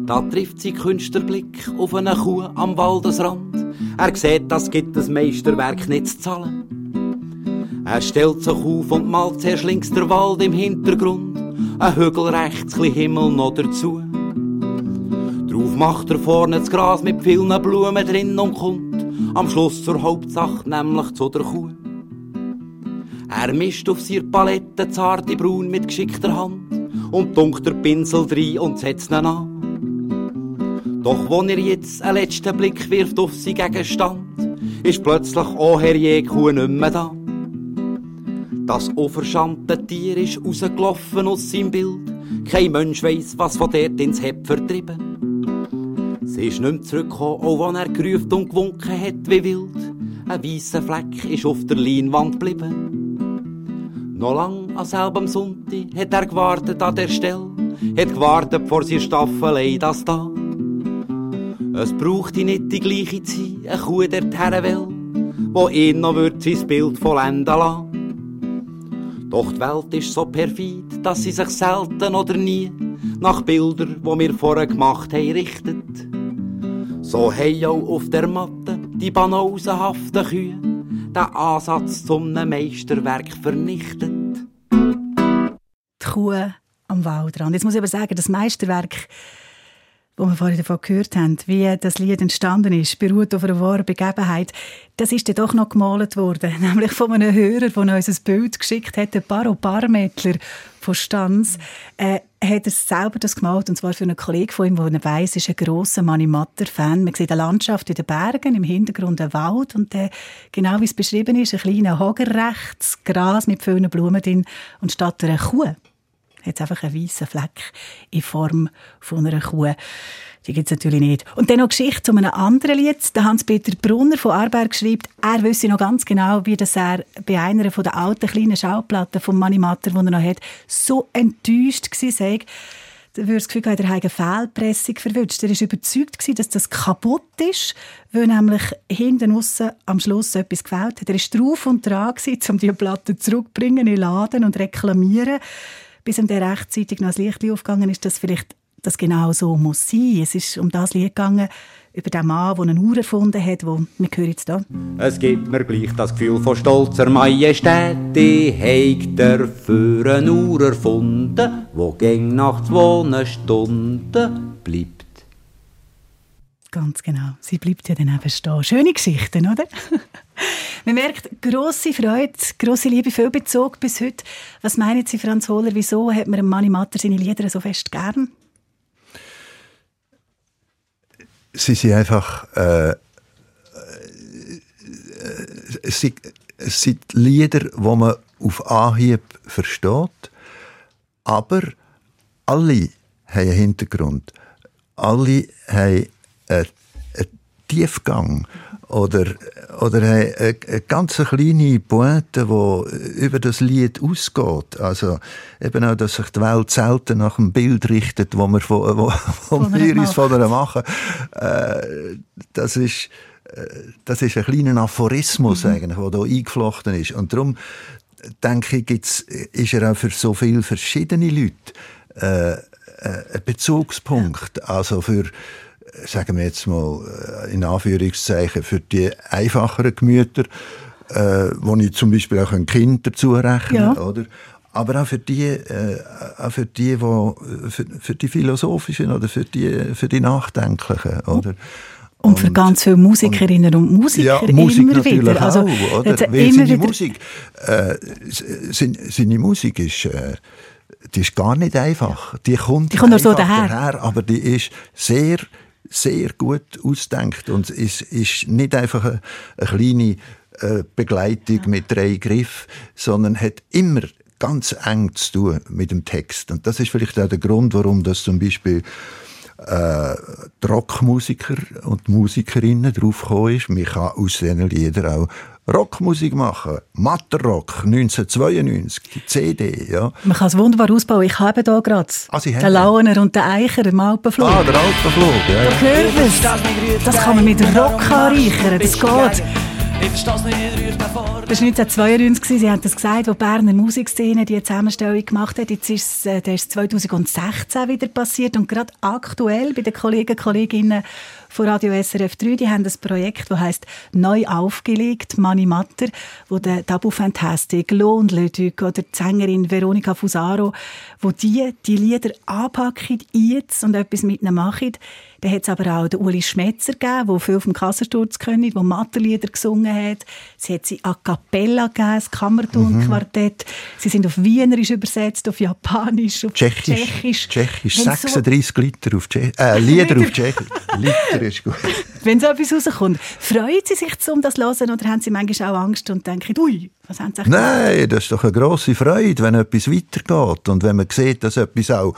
Da trifft sein Künstlerblick auf eine Kuh am Waldesrand. Er sieht, das gibt das Meisterwerk nicht zu zahlen. Er stellt sich auf und malt zuerst links der Wald im Hintergrund, ein Hügel rechts, ein Himmel noch dazu. Drauf macht er vorne das Gras mit vielen Blumen drin und kommt am Schluss zur Hauptsache, nämlich zu der Kuh. Er mischt auf seiner Palette zarte Braun mit geschickter Hand und dunkt der Pinsel rein und setzt ihn an. Doch wo er jetzt einen letzten Blick wirft auf seinen Gegenstand, ist plötzlich auch herrje Kuh nicht mehr da. Das unverschante Tier ist rausgelaufen aus seinem Bild. Kein Mensch weiss, was von dort ins Hep vertrieben. Sie ist nicht mehr zurückgekommen, auch wenn er gerufen und gewunken hat wie wild. Ein weißer Fleck ist auf der Leinwand geblieben. Noch lang an selben Sonntag hat er gewartet an der Stelle, hat gewartet vor seiner Staffelei, das da. Es braucht nicht die gleiche Zeit, eine Kuh der will, wo ihn noch wird sein Bild vollenden lassen. Doch die Welt ist so perfid, dass sie sich selten oder nie nach Bildern, wo wir vorher gemacht haben, richtet. So haben auch auf der Matte die banausenhaften Kühe den Ansatz zum Meisterwerk vernichtet. Die Kuh am Waldrand. Jetzt muss ich aber sagen, das Meisterwerk, wo wir vorhin davon gehört haben, wie das Lied entstanden ist, beruht auf einer wahren Begebenheit. Das ist dann doch noch gemalt worden, nämlich von einem Hörer, der uns ein Bild geschickt hat, der Baro Barmettler von Stanz. Äh, hat er selber das gemalt, und zwar für einen Kollegen von ihm, der er weiss, ist ein grosser Manimatter-Fan. Man sieht eine Landschaft in den Bergen, im Hintergrund ein Wald und der, genau wie es beschrieben ist, ein kleiner Hager rechts, Gras mit vielen Blumen drin und statt einer Kuh hat es einfach einen weißen Fleck in Form von einer Kuh. Die gibt es natürlich nicht. Und dann noch Geschichte zu einem anderen Lied. Der Hans-Peter Brunner von Arberg schreibt, er wüsste noch ganz genau, wie das er bei einer von der alten kleinen Schallplatten vom Manimatter, die er noch hat, so enttäuscht war, sei. Da würde das Gefühl haben, er eine Fehlpressung verwünscht. Er war überzeugt, dass das kaputt ist, weil nämlich hinten aussen am Schluss etwas gefällt hat. Er war drauf und dran, um die Platte zurückzubringen in den Laden und reklamieren. Bis ihm der rechtzeitig noch das Licht aufgegangen ist, dass vielleicht das genau so muss sein. Es ist um das Lied gegangen, über den Mann, der eine Uhr erfunden hat, wo wir hören jetzt hier. Es gibt mir gleich das Gefühl von stolzer Majestät, die hat er für eine Uhr erfunden, wo gegen nach zwei Stunden bleibt. Ganz genau, sie bleibt ja dann eben stehen. Schöne Geschichten, oder? Man merkt grosse Freude, grosse Liebe, viel Bezug bis heute. Was meinen Sie, Franz Hohler, wieso hat man Manni Matter seine Lieder so fest gern? Sie sind einfach äh, äh, es, sind, es sind Lieder, die man auf Anhieb versteht, aber alle haben einen Hintergrund. Alle haben einen, einen Tiefgang oder, oder eine, eine ganz kleine Pointe, die über das Lied ausgeht. Also eben auch, dass sich die Welt selten nach dem Bild richtet, wo wir, von, wo, wo wir uns von ihr machen. Äh, das ist äh, das ist ein kleiner Aphorismus mhm. eigentlich, der hier eingeflochten ist. Und darum denke ich, gibt's, ist er auch für so viele verschiedene Leute äh, äh ein Bezugspunkt. Also für sagen wir jetzt mal äh, in Anführungszeichen, für die einfacheren Gemüter, äh, wo ich zum Beispiel auch ein Kind dazu rechne, ja. oder? Aber auch für die, äh, auch für die, wo, für, für, die philosophischen oder für die, für die nachdenklichen, oder? Und, für ganz viele Musikerinnen und, und Musiker ja, Musik immer wieder. Also, auch, oder? Weil seine Musik, äh, seine, Musik ist, äh, die ist gar nicht einfach. Die kommt, die kommt so daher. daher. aber die ist sehr sehr gut ausdenkt und es ist nicht einfach eine, eine kleine äh, Begleitung ja. mit drei Griff, sondern hat immer ganz eng zu tun mit dem Text. Und das ist vielleicht auch der Grund, warum das zum Beispiel äh, die Rockmusiker und Musikerinnen draufgekommen ist. Man kann aus diesen Liedern auch Rockmusik machen. Matterrock 1992, die CD, ja. Man kann es wunderbar ausbauen. Ich habe hier gerade ah, den Launer und den Eicher im Alpenflug. Ah, der Alpenflug, ja. Da hört man es. Das kann man mit Rock anreichern, das geht. Das war 1992, Sie haben das gesagt, wo die Berner Musikszene die Zusammenstellung gemacht hat. Jetzt ist es, äh, das ist 2016 wieder passiert und gerade aktuell bei den Kollegen und Kolleginnen von Radio SRF 3, die haben das Projekt, das heißt «Neu aufgelegt», Mani Matter, wo der Tabu Fantastic, Lo und Leduc oder die Sängerin Veronika Fusaro, wo die die Lieder anpacken jetzt und etwas mit ihnen machen. Dann hat es aber auch den Uli Schmetzer gegeben, der viel dem Kassensturz können, der Matterlieder gesungen hat. Sie hat sie a cappella gegeben, das Kammertonquartett. Mhm. Sie sind auf Wienerisch übersetzt, auf Japanisch, auf Tschechisch. Tschechisch, Tschechisch 36 so Liter auf Tschechisch. Äh, Lieder auf Tschechisch. Liter ist gut. Wenn so etwas rauskommt, freuen Sie sich um das zu hören oder haben Sie manchmal auch Angst und denken, ui, was haben Sie Nein, das ist doch eine grosse Freude, wenn etwas weitergeht und wenn man sieht, dass etwas auch,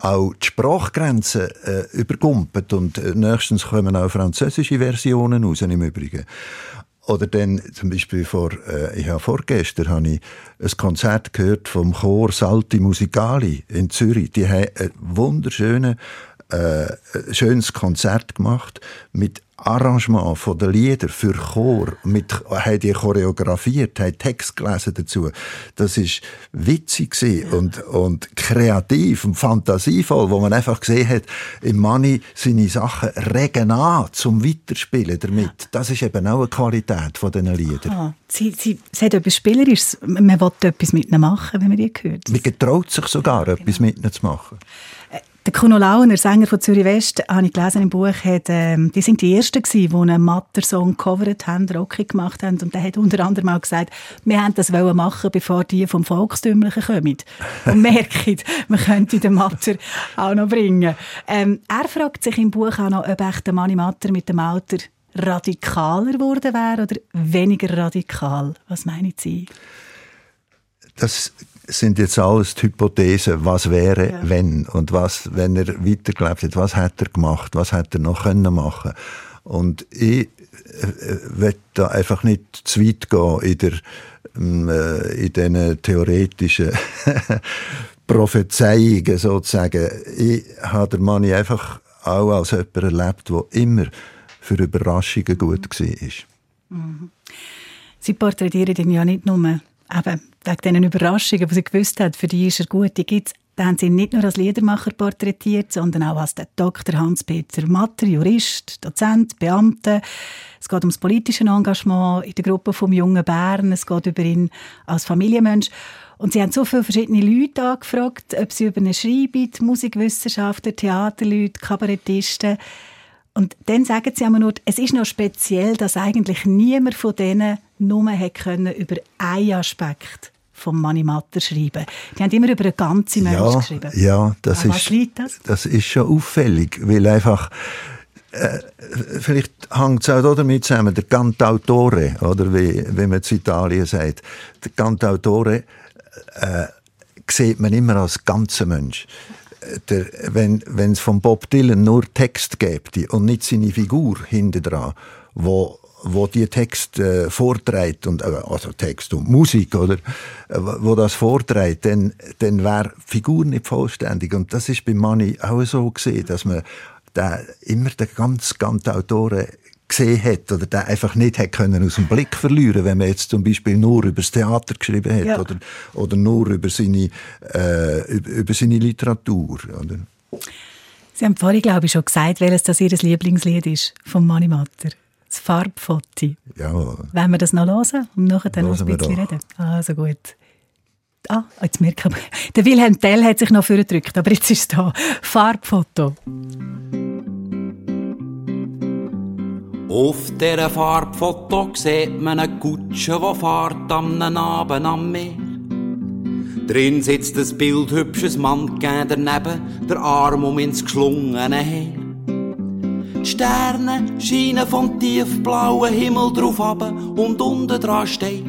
auch die Sprachgrenzen äh, übergumpelt und äh, nächstens kommen auch französische Versionen raus im Übrigen. Oder dann zum Beispiel vor, äh, ich habe vorgestern habe ich ein Konzert gehört vom Chor Salti Musicali in Zürich. Die haben ein wunderschönes, äh, schönes Konzert gemacht mit Arrangement von den Lieder für Chor, mit, haben die choreografiert, haben Text gelesen dazu. Das ist witzig ja. und, und kreativ und fantasievoll, wo man einfach gesehen hat, im Money seine Sachen regen an zum Weiterspielen damit. Ja. Das ist eben auch eine Qualität von diesen Liedern. Ah, sie, sie, sie hat etwas Spielerisches. Man will etwas mit ihnen machen, wenn man die hört. Man getraut sich sogar, genau. etwas mit ihnen zu machen. Der Kuno Launer, Sänger von Zürich West, habe ich gelesen im Buch, hat, ähm, die sind die Ersten gewesen, die einen Matter-Song covered haben, rockig gemacht haben. Und der hat unter anderem auch gesagt, wir haben das machen, bevor die vom Volkstümlichen kommen. Und merken, man könnte den Matter auch noch bringen. Ähm, er fragt sich im Buch auch noch, ob echt der Manni Matter mit dem Alter radikaler geworden wäre oder weniger radikal. Was meinen Sie? Das sind jetzt alles die Hypothesen, was wäre, ja. wenn und was, wenn er weitergelebt hat, was hat er gemacht, was hat er noch können machen. Und ich äh, will da einfach nicht zu weit gehen in der ähm, äh, in diesen theoretischen Prophezeiungen sozusagen. Ich habe den Manni einfach auch als jemand erlebt, der immer für Überraschungen gut war. Mhm. Sie porträtieren ihn ja nicht nur eben wegen diesen Überraschungen, die sie gewusst hat, für die ist er gut, die gibt's. Da haben sie ihn nicht nur als Liedermacher porträtiert, sondern auch als Dr. Hans-Peter Matter, Jurist, Dozent, Beamter. Es geht ums politische Engagement in der Gruppe vom jungen Bern. Es geht über ihn als Familienmensch. Und sie haben so viele verschiedene Leute angefragt, ob sie über ihn schreiben, Musikwissenschaftler, Theaterleute, Kabarettisten. Und dann sagen sie immer nur, es ist noch speziell, dass eigentlich niemand von denen nur können über einen Aspekt vom Manimatter schreiben. Die haben immer über eine ganze Mensch ja, geschrieben. Ja, das ist, was liegt das? Das ist schon auffällig, weil einfach äh, vielleicht hängt es auch damit zusammen, der Cantautore, oder wie, wie man in Italien sagt. Der Cantautore äh, sieht man immer als ganzer Mensch der, wenn es von Bob Dylan nur Text gäbe und nicht seine Figur hinten dran, wo wo die Text äh, vorträgt und äh, also Text und Musik oder äh, wo das vorträgt, dann dann wäre die Figur nicht vollständig und das ist bei Manni auch so gesehen, dass man da immer den ganz ganz Autoren gesehen hat oder der einfach nicht hat können aus dem Blick verlieren, wenn man jetzt zum Beispiel nur über das Theater geschrieben hat ja. oder, oder nur über seine, äh, über seine Literatur. Oder? Sie haben vorhin, glaube ich, schon gesagt, welches das Ihr Lieblingslied ist vom Mani Matter. Das Farbfoto. Ja. Wollen wir das noch hören und nachher dann noch ein bisschen reden? Also gut. Ah, jetzt merke ich, der Wilhelm Tell hat sich noch vorgedrückt, aber jetzt ist es da. Farbfoto. Auf dieser Farbfoto sieht man eine Kutsche, die fährt am Abend am Meer. Drin sitzt ein bildhübsches Mann daneben, der Arm um ins geschlungene her. Die Sterne scheinen vom tiefblauen Himmel drauf ab und unten dran steht.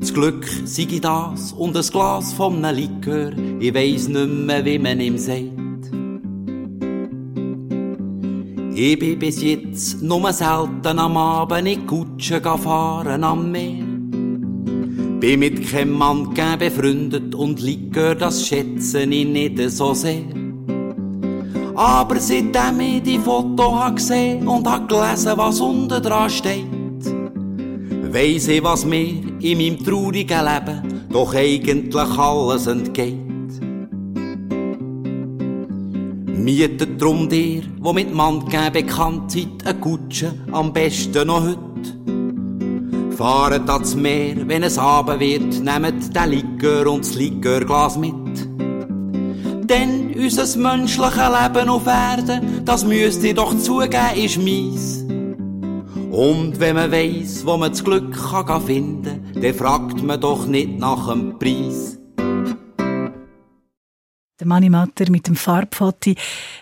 Das Glück sei das und ein Glas vom Likör, ich weiss nicht mehr, wie man ihm sagt. Ich bin bis jetzt nur selten am Abend in Kutsche fahren am Meer. Bin mit keinem Mann befreundet und Likör, das schätze ich nicht so sehr. Aber seitdem ich die Foto gesehen und hab gelesen, was unten dran steht, weiss ich, was mir in meinem traurigen Leben doch eigentlich alles entgeht. Mietet drum dir, wo mit Manngeben bekannt seid, eine Kutsche, am besten noch heute. Fahret ans Meer, wenn es Abend wird, nehmt den Likör und das Likörglas mit. Denn unser menschliches Leben auf Erden, das müsst ihr doch zugeben, ist mies. Und wenn man weiss, wo man das Glück kann finden kann, dann fragt man doch nicht nach dem Preis. Der Manimatter mit dem Farbfotti.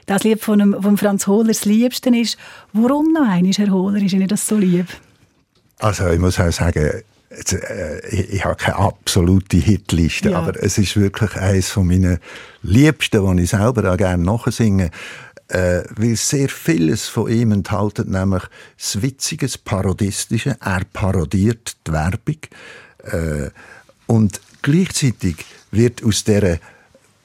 Das Lied von, dem, von Franz Hohler das Liebste ist. Warum noch einmal, Herr Hohler, ist Ihnen das so lieb? Also ich muss auch sagen, äh, ich, ich habe keine absolute Hitliste, ja. aber es ist wirklich eines von meinen Liebsten, die ich selber auch gerne nachsinge. Äh, weil sehr vieles von ihm enthalten, nämlich das Witziges, Parodistische. Er parodiert die Werbung. Äh, und gleichzeitig wird aus dieser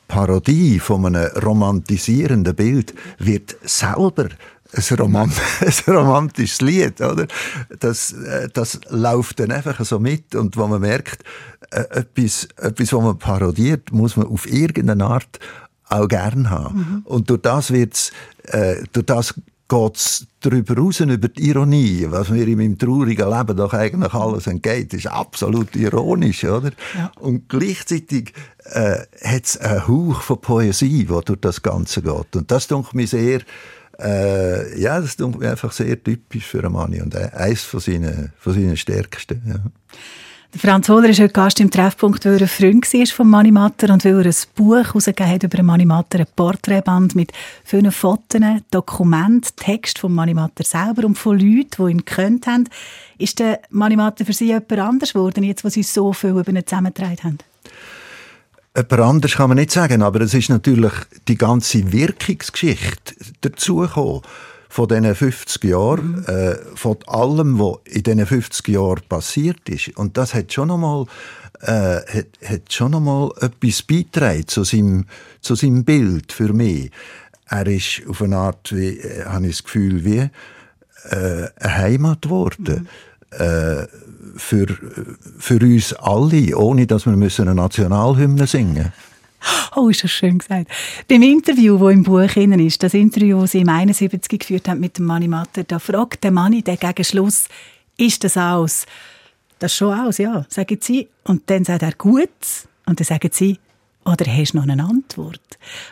Parodie von einem romantisierenden Bild wird selber ein, Romant ein romantisches Lied, oder? Das, äh, das läuft dann einfach so mit und wo man merkt, äh, etwas, etwas, was man parodiert, muss man auf irgendeine Art auch gern haben. Mhm. Und durch das wird's, äh, durch das geht's darüber raus, über die Ironie, was mir in meinem traurigen Leben doch eigentlich alles entgeht, ist absolut ironisch, oder? Ja. Und gleichzeitig äh, hat es einen Hauch von Poesie, der durch das Ganze geht. Und das tut mir sehr, äh, ja, das mir einfach sehr typisch für Mann und eines von seinen, von seinen stärksten. Ja. Franz Hohler ist heute Gast im Treffpunkt, weil er ein Freund war von Manimatter und weil er ein Buch herausgegeben hat über Manimatter, ein Porträtband mit vielen Fotos, Dokumenten, Text von Manimatter selber und von Leuten, die ihn gekannt haben. Ist der Manimatter für Sie jemand anders geworden, jetzt, wo Sie so viel über ihn zusammengetragen haben? Jemand anders kann man nicht sagen, aber es ist natürlich die ganze Wirkungsgeschichte dazugekommen von diesen 50 Jahren, mhm. äh, von allem, was in diesen 50 Jahren passiert ist. Und das hat schon einmal äh, hat, hat schon einmal etwas beigetragen zu seinem, zu seinem Bild für mich. Er ist auf eine Art, wie, äh, habe ich das Gefühl, wie äh, eine Heimat geworden. Mhm. Äh, für, für uns alle, ohne dass wir eine Nationalhymne singen müssen. Oh, ist das schön gesagt. Beim Interview, das im Buch ist, das Interview, das Sie im 71 geführt haben mit dem Manni Matter, da fragt der Manni der gegen Schluss, ist das aus? Das schon aus, ja, sagen Sie. Und dann sagt er, gut. Und dann sagen Sie, oder hast du noch eine Antwort?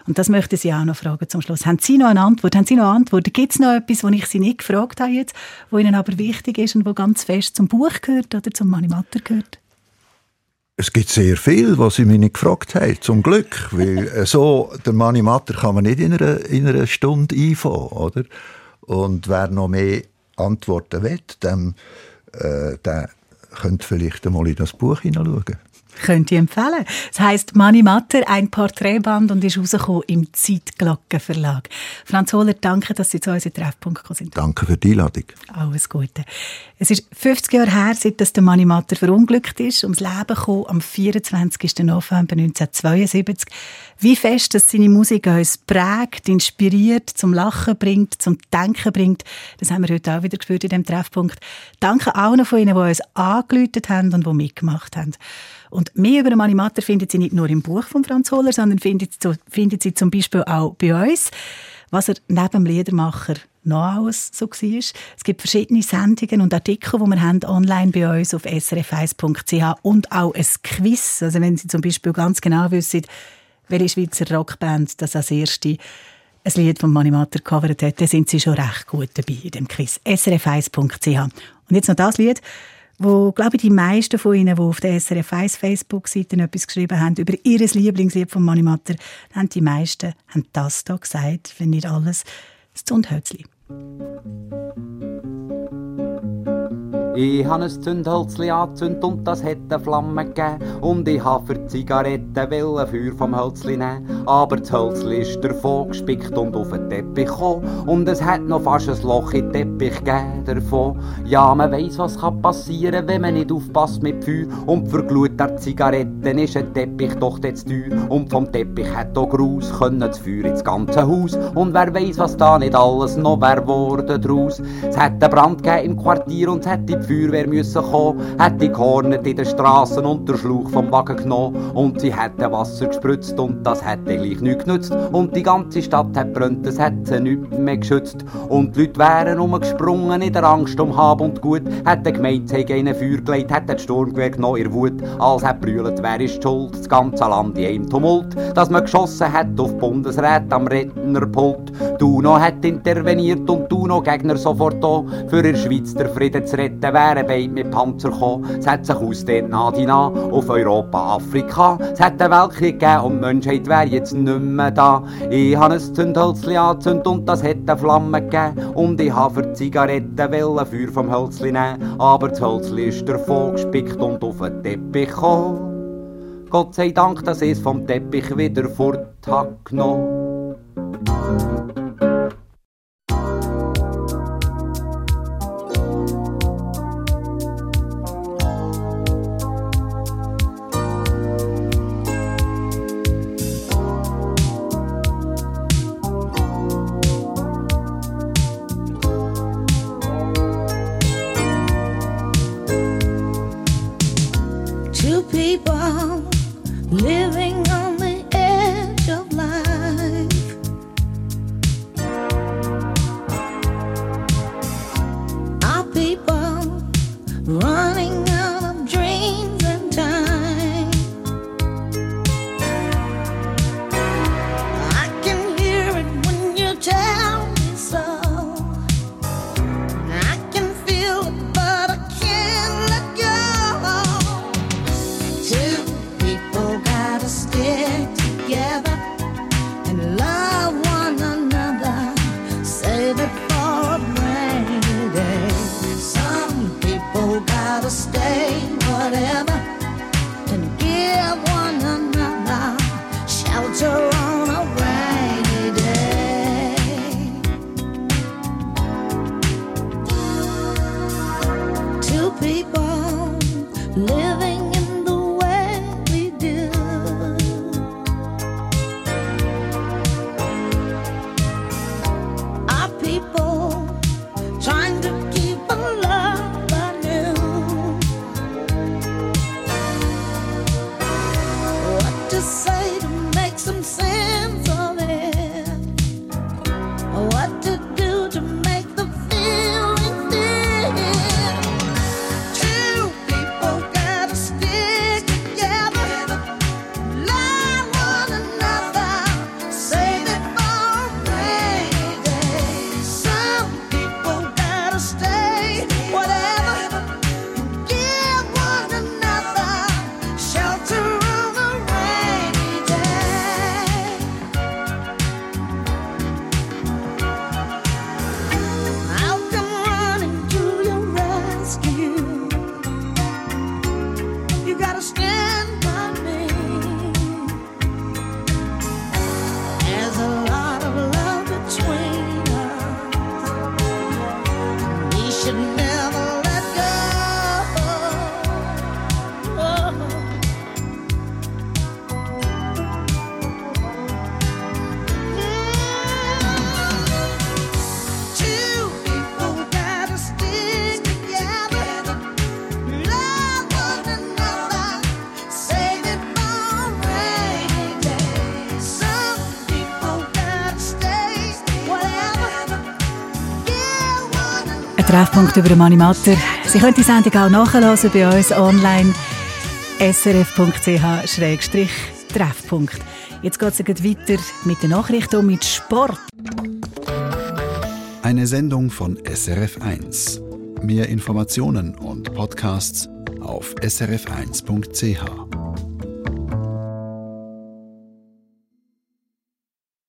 Und das möchte Sie auch noch fragen zum Schluss. Haben Sie noch eine Antwort? Haben Sie noch Antworten? Gibt es noch etwas, wo ich Sie nicht gefragt habe jetzt, wo Ihnen aber wichtig ist und wo ganz fest zum Buch gehört oder zum Manimatter gehört? Es gibt sehr viel, was Sie mich nicht gefragt haben, zum Glück. Weil so, der Manni Matter kann man nicht in einer, in einer Stunde einfangen, oder? Und wer noch mehr Antworten will, dem, äh, der könnte vielleicht einmal in das Buch hineinschauen. Könnte ich empfehlen. Es heisst Mani Matter, ein Porträtband und ist rausgekommen im Zeitglocken Verlag. Franz Hohler, danke, dass Sie zu uns in Treffpunkt gekommen sind. Danke für die Einladung. Alles Gute. Es ist 50 Jahre her, seit der Mani Matter verunglückt ist, ums Leben gekommen am 24. November 1972. Wie fest, dass seine Musik uns prägt, inspiriert, zum Lachen bringt, zum Denken bringt, das haben wir heute auch wieder gespürt in dem Treffpunkt. Danke allen von Ihnen, die uns angelötet haben und die mitgemacht haben. Und mehr über den Animator findet Sie nicht nur im Buch von Franz Hohler, sondern findet, findet Sie zum Beispiel auch bei uns, was er neben dem Liedermacher noch alles so war. Es gibt verschiedene Sendungen und Artikel, die wir haben online bei uns auf srf1.ch und auch ein Quiz. Also wenn Sie zum Beispiel ganz genau wissen, welche Schweizer Rockband das als erste ein Lied von Manimator gecovert hat, dann sind Sie schon recht gut dabei in dem Quiz. srf1.ch. Und jetzt noch das Lied, wo, glaube ich, die meisten von Ihnen, die auf der SRF 1 Facebook-Seite etwas geschrieben haben über ihr Lieblingslied von Manimatter, haben die meisten haben das da gesagt, wenn nicht alles, das Zundhölzli. Ich habe ein Zündhölzli angezündet und das hat eine Flamme gegeben. Und ich habe für Zigaretten ein Feuer vom Hölzli nehmen. Aber das Hölzli ist davon gespickt und auf den Teppich gekommen. Und es hat noch fast ein Loch in den Teppich gegeben davon. Ja, man weiss, was kann passieren, wenn man nicht aufpasst mit Feuer. Und für Glut der Zigaretten ist ein Teppich doch jetzt teuer. Und vom Teppich hat auch Gruß können das Feuer ins ganze Haus. Und wer weiss, was da nicht alles noch wär worden draus. Es hat einen Brand gegeben im Quartier und es hat die Feuerwehr müssen kommen, hat die gehornet in den Straßen und der Schlauch vom Wagen genommen und sie hätte Wasser gespritzt und das hätte gleich nichts genützt. Und die ganze Stadt hat brennt, es hätte nichts mehr geschützt. Und die Leute wären umgesprungen in der Angst um Hab und Gut, hätte gemeint, sie hätten einen Feuer gelegt, hätte das Sturmgewehr genommen, ihr Wut, als hat brüllt, wer ist schuld, das ganze Land in einem Tumult, dass man geschossen hat auf Bundesrat am Rednerpult, Duno hat interveniert und Duno Gegner sofort da, für in der Schweiz der Frieden zu retten, wären beide mit Panzer gekommen. Es hat sich ausdehnt nach die nach auf Europa, Afrika. Es hat einen Weltkrieg gegeben und die Menschheit wäre jetzt nicht mehr da. Ich habe ein Zündhölzli angezündet und das hat eine Flamme gegeben. Und ich habe für Zigaretten Feuer vom Hölzli nehmen. Aber das Hölzli ist davon gespickt und auf den Teppich gekommen. Gott sei Dank, dass es vom Teppich wieder fort genommen. Treffpunkt über Mani Matter. Sie können die Sendung auch nachhören bei uns online srf.ch-treffpunkt. Jetzt geht es weiter mit den Nachrichten und mit Sport. Eine Sendung von SRF1. Mehr Informationen und Podcasts auf srf1.ch.